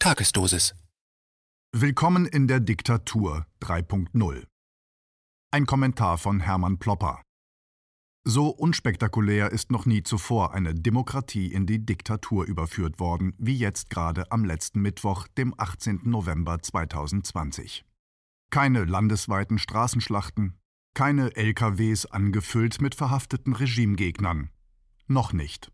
Tagesdosis. Willkommen in der Diktatur 3.0. Ein Kommentar von Hermann Plopper. So unspektakulär ist noch nie zuvor eine Demokratie in die Diktatur überführt worden, wie jetzt gerade am letzten Mittwoch, dem 18. November 2020. Keine landesweiten Straßenschlachten, keine LKWs angefüllt mit verhafteten Regimegegnern. Noch nicht.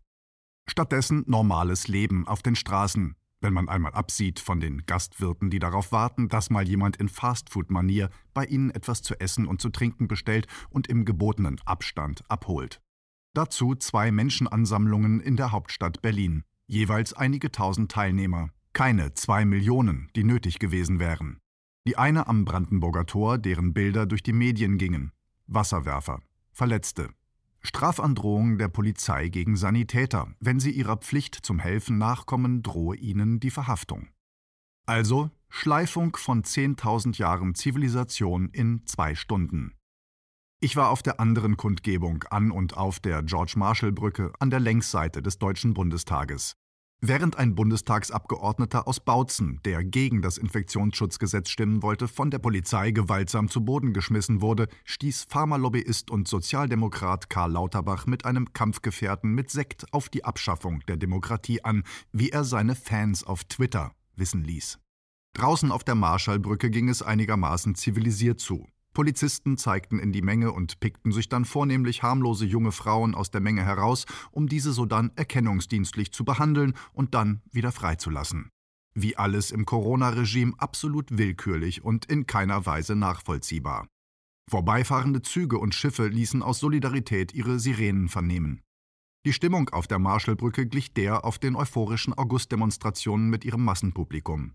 Stattdessen normales Leben auf den Straßen, wenn man einmal absieht von den Gastwirten, die darauf warten, dass mal jemand in Fastfood-Manier bei ihnen etwas zu essen und zu trinken bestellt und im gebotenen Abstand abholt. Dazu zwei Menschenansammlungen in der Hauptstadt Berlin, jeweils einige tausend Teilnehmer, keine zwei Millionen, die nötig gewesen wären. Die eine am Brandenburger Tor, deren Bilder durch die Medien gingen, Wasserwerfer, Verletzte, Strafandrohung der Polizei gegen Sanitäter. Wenn sie ihrer Pflicht zum Helfen nachkommen, drohe ihnen die Verhaftung. Also Schleifung von 10.000 Jahren Zivilisation in zwei Stunden. Ich war auf der anderen Kundgebung an und auf der George-Marshall-Brücke an der Längsseite des Deutschen Bundestages. Während ein Bundestagsabgeordneter aus Bautzen, der gegen das Infektionsschutzgesetz stimmen wollte, von der Polizei gewaltsam zu Boden geschmissen wurde, stieß Pharmalobbyist und Sozialdemokrat Karl Lauterbach mit einem Kampfgefährten mit Sekt auf die Abschaffung der Demokratie an, wie er seine Fans auf Twitter wissen ließ. Draußen auf der Marschallbrücke ging es einigermaßen zivilisiert zu. Polizisten zeigten in die Menge und pickten sich dann vornehmlich harmlose junge Frauen aus der Menge heraus, um diese sodann erkennungsdienstlich zu behandeln und dann wieder freizulassen. Wie alles im Corona-Regime absolut willkürlich und in keiner Weise nachvollziehbar. Vorbeifahrende Züge und Schiffe ließen aus Solidarität ihre Sirenen vernehmen. Die Stimmung auf der Marschallbrücke glich der auf den euphorischen Augustdemonstrationen mit ihrem Massenpublikum.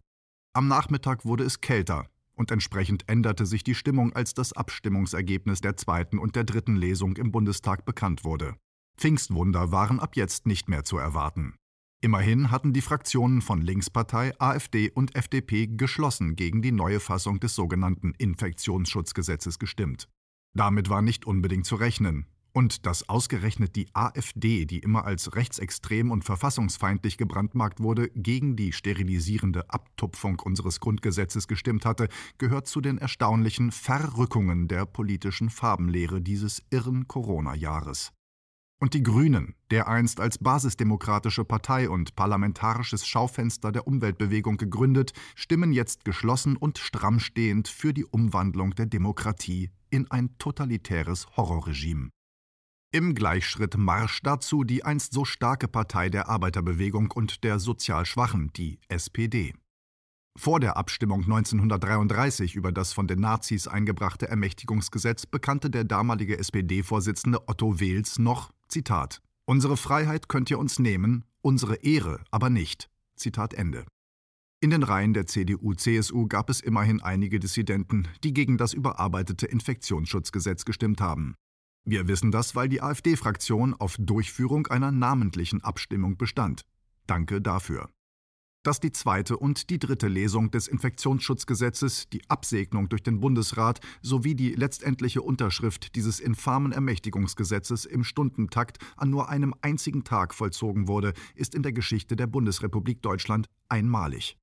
Am Nachmittag wurde es kälter, und entsprechend änderte sich die Stimmung, als das Abstimmungsergebnis der zweiten und der dritten Lesung im Bundestag bekannt wurde. Pfingstwunder waren ab jetzt nicht mehr zu erwarten. Immerhin hatten die Fraktionen von Linkspartei, AfD und FDP geschlossen gegen die neue Fassung des sogenannten Infektionsschutzgesetzes gestimmt. Damit war nicht unbedingt zu rechnen, und dass ausgerechnet die AfD, die immer als rechtsextrem und verfassungsfeindlich gebrandmarkt wurde, gegen die sterilisierende Abtupfung unseres Grundgesetzes gestimmt hatte, gehört zu den erstaunlichen Verrückungen der politischen Farbenlehre dieses irren Corona-Jahres. Und die Grünen, dereinst als basisdemokratische Partei und parlamentarisches Schaufenster der Umweltbewegung gegründet, stimmen jetzt geschlossen und stramm stehend für die Umwandlung der Demokratie in ein totalitäres Horrorregime. Im Gleichschritt Marsch dazu die einst so starke Partei der Arbeiterbewegung und der sozial Schwachen, die SPD. Vor der Abstimmung 1933 über das von den Nazis eingebrachte Ermächtigungsgesetz bekannte der damalige SPD-Vorsitzende Otto Wehls noch, Zitat, Unsere Freiheit könnt ihr uns nehmen, unsere Ehre aber nicht. Zitat Ende. In den Reihen der CDU-CSU gab es immerhin einige Dissidenten, die gegen das überarbeitete Infektionsschutzgesetz gestimmt haben. Wir wissen das, weil die AfD-Fraktion auf Durchführung einer namentlichen Abstimmung bestand. Danke dafür. Dass die zweite und die dritte Lesung des Infektionsschutzgesetzes, die Absegnung durch den Bundesrat sowie die letztendliche Unterschrift dieses infamen Ermächtigungsgesetzes im Stundentakt an nur einem einzigen Tag vollzogen wurde, ist in der Geschichte der Bundesrepublik Deutschland einmalig.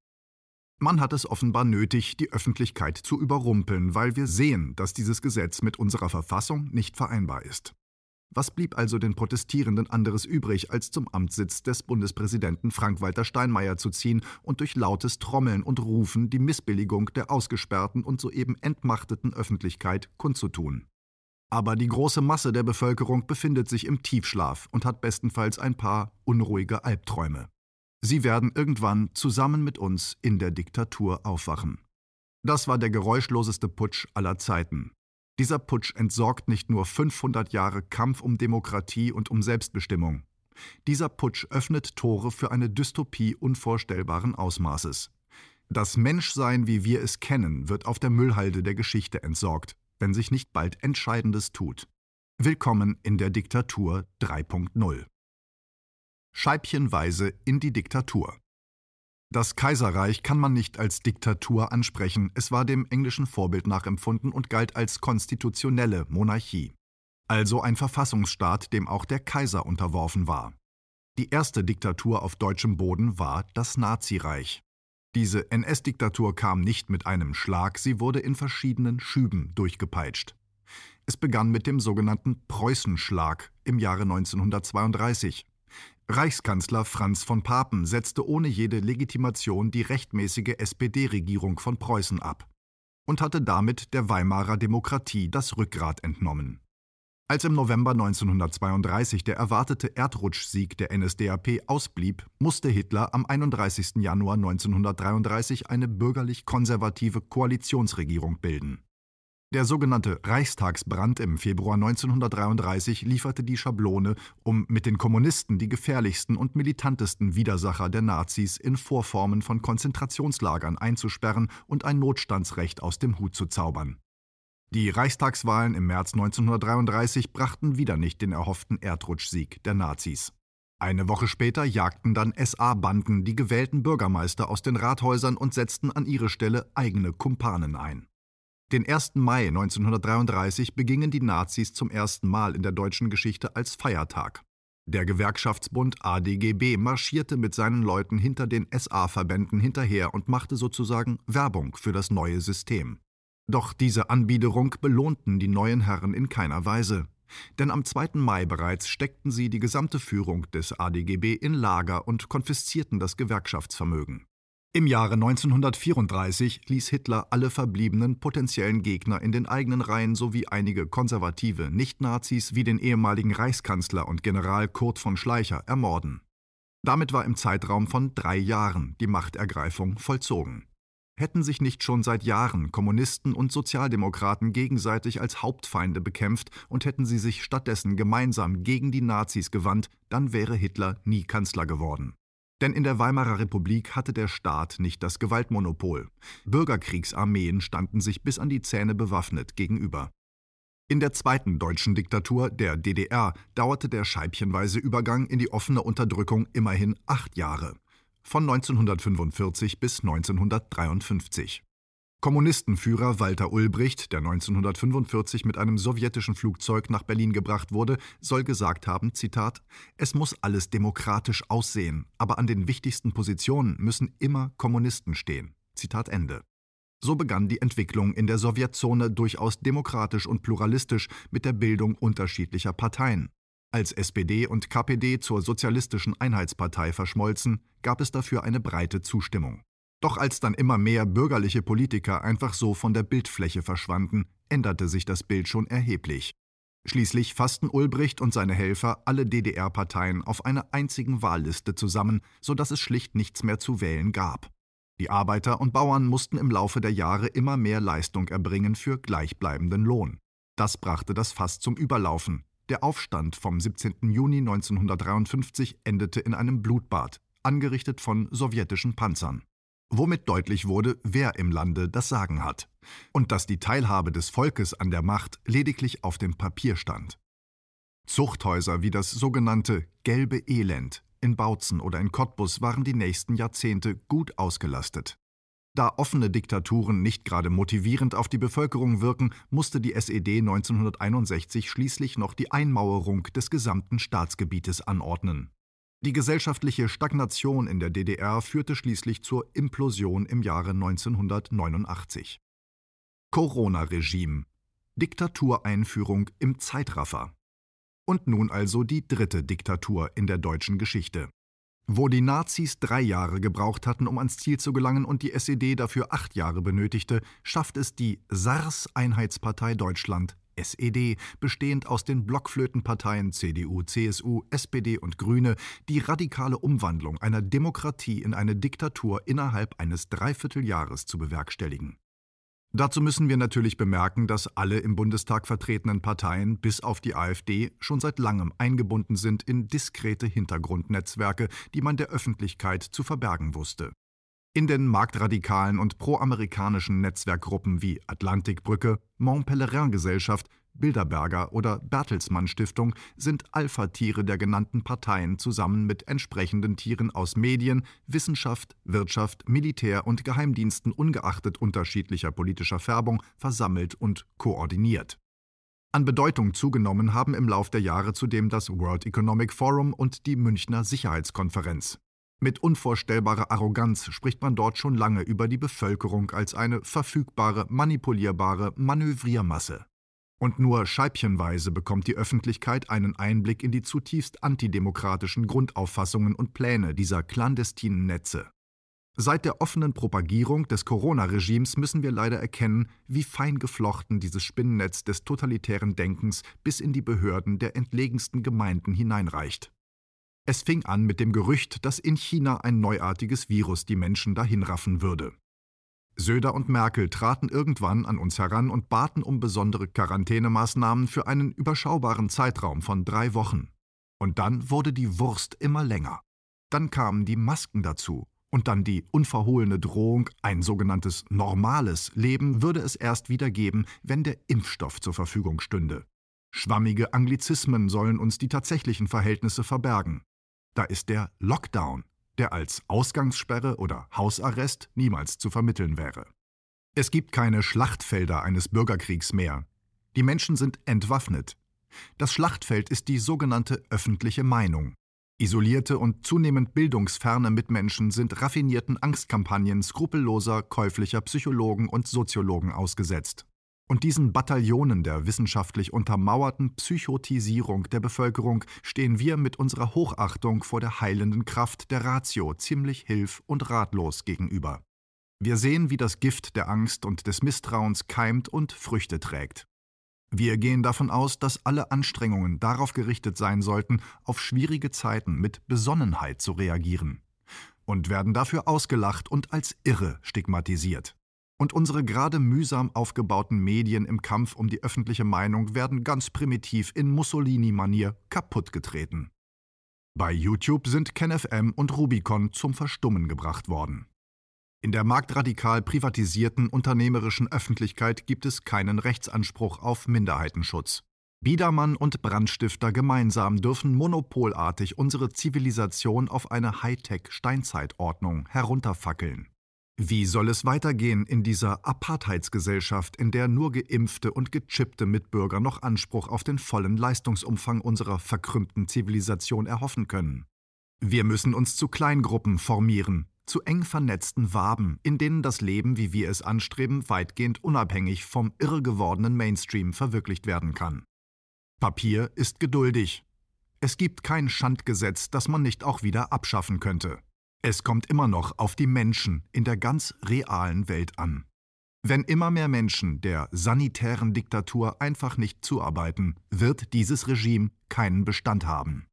Man hat es offenbar nötig, die Öffentlichkeit zu überrumpeln, weil wir sehen, dass dieses Gesetz mit unserer Verfassung nicht vereinbar ist. Was blieb also den Protestierenden anderes übrig, als zum Amtssitz des Bundespräsidenten Frank-Walter Steinmeier zu ziehen und durch lautes Trommeln und Rufen die Missbilligung der ausgesperrten und soeben entmachteten Öffentlichkeit kundzutun. Aber die große Masse der Bevölkerung befindet sich im Tiefschlaf und hat bestenfalls ein paar unruhige Albträume. Sie werden irgendwann zusammen mit uns in der Diktatur aufwachen. Das war der geräuschloseste Putsch aller Zeiten. Dieser Putsch entsorgt nicht nur 500 Jahre Kampf um Demokratie und um Selbstbestimmung. Dieser Putsch öffnet Tore für eine Dystopie unvorstellbaren Ausmaßes. Das Menschsein, wie wir es kennen, wird auf der Müllhalde der Geschichte entsorgt, wenn sich nicht bald Entscheidendes tut. Willkommen in der Diktatur 3.0 scheibchenweise in die Diktatur. Das Kaiserreich kann man nicht als Diktatur ansprechen, es war dem englischen Vorbild nachempfunden und galt als konstitutionelle Monarchie, also ein Verfassungsstaat, dem auch der Kaiser unterworfen war. Die erste Diktatur auf deutschem Boden war das Nazireich. Diese NS-Diktatur kam nicht mit einem Schlag, sie wurde in verschiedenen Schüben durchgepeitscht. Es begann mit dem sogenannten Preußenschlag im Jahre 1932. Reichskanzler Franz von Papen setzte ohne jede Legitimation die rechtmäßige SPD-Regierung von Preußen ab und hatte damit der Weimarer Demokratie das Rückgrat entnommen. Als im November 1932 der erwartete Erdrutschsieg der NSDAP ausblieb, musste Hitler am 31. Januar 1933 eine bürgerlich-konservative Koalitionsregierung bilden. Der sogenannte Reichstagsbrand im Februar 1933 lieferte die Schablone, um mit den Kommunisten die gefährlichsten und militantesten Widersacher der Nazis in Vorformen von Konzentrationslagern einzusperren und ein Notstandsrecht aus dem Hut zu zaubern. Die Reichstagswahlen im März 1933 brachten wieder nicht den erhofften Erdrutschsieg der Nazis. Eine Woche später jagten dann SA-Banden die gewählten Bürgermeister aus den Rathäusern und setzten an ihre Stelle eigene Kumpanen ein. Den 1. Mai 1933 begingen die Nazis zum ersten Mal in der deutschen Geschichte als Feiertag. Der Gewerkschaftsbund ADGB marschierte mit seinen Leuten hinter den SA-Verbänden hinterher und machte sozusagen Werbung für das neue System. Doch diese Anbiederung belohnten die neuen Herren in keiner Weise. Denn am 2. Mai bereits steckten sie die gesamte Führung des ADGB in Lager und konfiszierten das Gewerkschaftsvermögen. Im Jahre 1934 ließ Hitler alle verbliebenen potenziellen Gegner in den eigenen Reihen sowie einige konservative Nicht-Nazis wie den ehemaligen Reichskanzler und General Kurt von Schleicher ermorden. Damit war im Zeitraum von drei Jahren die Machtergreifung vollzogen. Hätten sich nicht schon seit Jahren Kommunisten und Sozialdemokraten gegenseitig als Hauptfeinde bekämpft und hätten sie sich stattdessen gemeinsam gegen die Nazis gewandt, dann wäre Hitler nie Kanzler geworden. Denn in der Weimarer Republik hatte der Staat nicht das Gewaltmonopol. Bürgerkriegsarmeen standen sich bis an die Zähne bewaffnet gegenüber. In der zweiten deutschen Diktatur, der DDR, dauerte der scheibchenweise Übergang in die offene Unterdrückung immerhin acht Jahre. Von 1945 bis 1953. Kommunistenführer Walter Ulbricht, der 1945 mit einem sowjetischen Flugzeug nach Berlin gebracht wurde, soll gesagt haben, Zitat, es muss alles demokratisch aussehen, aber an den wichtigsten Positionen müssen immer Kommunisten stehen. Zitat Ende. So begann die Entwicklung in der Sowjetzone durchaus demokratisch und pluralistisch mit der Bildung unterschiedlicher Parteien. Als SPD und KPD zur Sozialistischen Einheitspartei verschmolzen, gab es dafür eine breite Zustimmung. Doch als dann immer mehr bürgerliche Politiker einfach so von der Bildfläche verschwanden, änderte sich das Bild schon erheblich. Schließlich fassten Ulbricht und seine Helfer alle DDR-Parteien auf einer einzigen Wahlliste zusammen, sodass es schlicht nichts mehr zu wählen gab. Die Arbeiter und Bauern mussten im Laufe der Jahre immer mehr Leistung erbringen für gleichbleibenden Lohn. Das brachte das Fass zum Überlaufen. Der Aufstand vom 17. Juni 1953 endete in einem Blutbad, angerichtet von sowjetischen Panzern womit deutlich wurde, wer im Lande das Sagen hat und dass die Teilhabe des Volkes an der Macht lediglich auf dem Papier stand. Zuchthäuser wie das sogenannte Gelbe Elend in Bautzen oder in Cottbus waren die nächsten Jahrzehnte gut ausgelastet. Da offene Diktaturen nicht gerade motivierend auf die Bevölkerung wirken, musste die SED 1961 schließlich noch die Einmauerung des gesamten Staatsgebietes anordnen. Die gesellschaftliche Stagnation in der DDR führte schließlich zur Implosion im Jahre 1989. Corona-Regime Diktatureinführung im Zeitraffer. Und nun also die dritte Diktatur in der deutschen Geschichte. Wo die Nazis drei Jahre gebraucht hatten, um ans Ziel zu gelangen und die SED dafür acht Jahre benötigte, schafft es die SARS-Einheitspartei Deutschland SED, bestehend aus den Blockflötenparteien CDU, CSU, SPD und Grüne, die radikale Umwandlung einer Demokratie in eine Diktatur innerhalb eines Dreivierteljahres zu bewerkstelligen. Dazu müssen wir natürlich bemerken, dass alle im Bundestag vertretenen Parteien bis auf die AfD schon seit langem eingebunden sind in diskrete Hintergrundnetzwerke, die man der Öffentlichkeit zu verbergen wusste. In den marktradikalen und proamerikanischen Netzwerkgruppen wie Atlantikbrücke, Mont Pelerin Gesellschaft, Bilderberger oder Bertelsmann Stiftung sind Alpha-Tiere der genannten Parteien zusammen mit entsprechenden Tieren aus Medien, Wissenschaft, Wirtschaft, Militär und Geheimdiensten ungeachtet unterschiedlicher politischer Färbung versammelt und koordiniert. An Bedeutung zugenommen haben im Lauf der Jahre zudem das World Economic Forum und die Münchner Sicherheitskonferenz. Mit unvorstellbarer Arroganz spricht man dort schon lange über die Bevölkerung als eine verfügbare, manipulierbare Manövriermasse. Und nur scheibchenweise bekommt die Öffentlichkeit einen Einblick in die zutiefst antidemokratischen Grundauffassungen und Pläne dieser clandestinen Netze. Seit der offenen Propagierung des Corona-Regimes müssen wir leider erkennen, wie fein geflochten dieses Spinnennetz des totalitären Denkens bis in die Behörden der entlegensten Gemeinden hineinreicht. Es fing an mit dem Gerücht, dass in China ein neuartiges Virus die Menschen dahinraffen würde. Söder und Merkel traten irgendwann an uns heran und baten um besondere Quarantänemaßnahmen für einen überschaubaren Zeitraum von drei Wochen. Und dann wurde die Wurst immer länger. Dann kamen die Masken dazu. Und dann die unverhohlene Drohung, ein sogenanntes normales Leben würde es erst wieder geben, wenn der Impfstoff zur Verfügung stünde. Schwammige Anglizismen sollen uns die tatsächlichen Verhältnisse verbergen. Da ist der Lockdown, der als Ausgangssperre oder Hausarrest niemals zu vermitteln wäre. Es gibt keine Schlachtfelder eines Bürgerkriegs mehr. Die Menschen sind entwaffnet. Das Schlachtfeld ist die sogenannte öffentliche Meinung. Isolierte und zunehmend bildungsferne Mitmenschen sind raffinierten Angstkampagnen skrupelloser, käuflicher Psychologen und Soziologen ausgesetzt. Und diesen Bataillonen der wissenschaftlich untermauerten Psychotisierung der Bevölkerung stehen wir mit unserer Hochachtung vor der heilenden Kraft der Ratio ziemlich hilf- und ratlos gegenüber. Wir sehen, wie das Gift der Angst und des Misstrauens keimt und Früchte trägt. Wir gehen davon aus, dass alle Anstrengungen darauf gerichtet sein sollten, auf schwierige Zeiten mit Besonnenheit zu reagieren. Und werden dafür ausgelacht und als irre stigmatisiert. Und unsere gerade mühsam aufgebauten Medien im Kampf um die öffentliche Meinung werden ganz primitiv in Mussolini-Manier kaputtgetreten. Bei YouTube sind KenFM und Rubicon zum Verstummen gebracht worden. In der marktradikal privatisierten unternehmerischen Öffentlichkeit gibt es keinen Rechtsanspruch auf Minderheitenschutz. Biedermann und Brandstifter gemeinsam dürfen monopolartig unsere Zivilisation auf eine Hightech-Steinzeitordnung herunterfackeln. Wie soll es weitergehen in dieser Apartheidsgesellschaft, in der nur geimpfte und gechippte Mitbürger noch Anspruch auf den vollen Leistungsumfang unserer verkrümmten Zivilisation erhoffen können? Wir müssen uns zu Kleingruppen formieren, zu eng vernetzten Waben, in denen das Leben, wie wir es anstreben, weitgehend unabhängig vom irre gewordenen Mainstream verwirklicht werden kann. Papier ist geduldig. Es gibt kein Schandgesetz, das man nicht auch wieder abschaffen könnte. Es kommt immer noch auf die Menschen in der ganz realen Welt an. Wenn immer mehr Menschen der sanitären Diktatur einfach nicht zuarbeiten, wird dieses Regime keinen Bestand haben.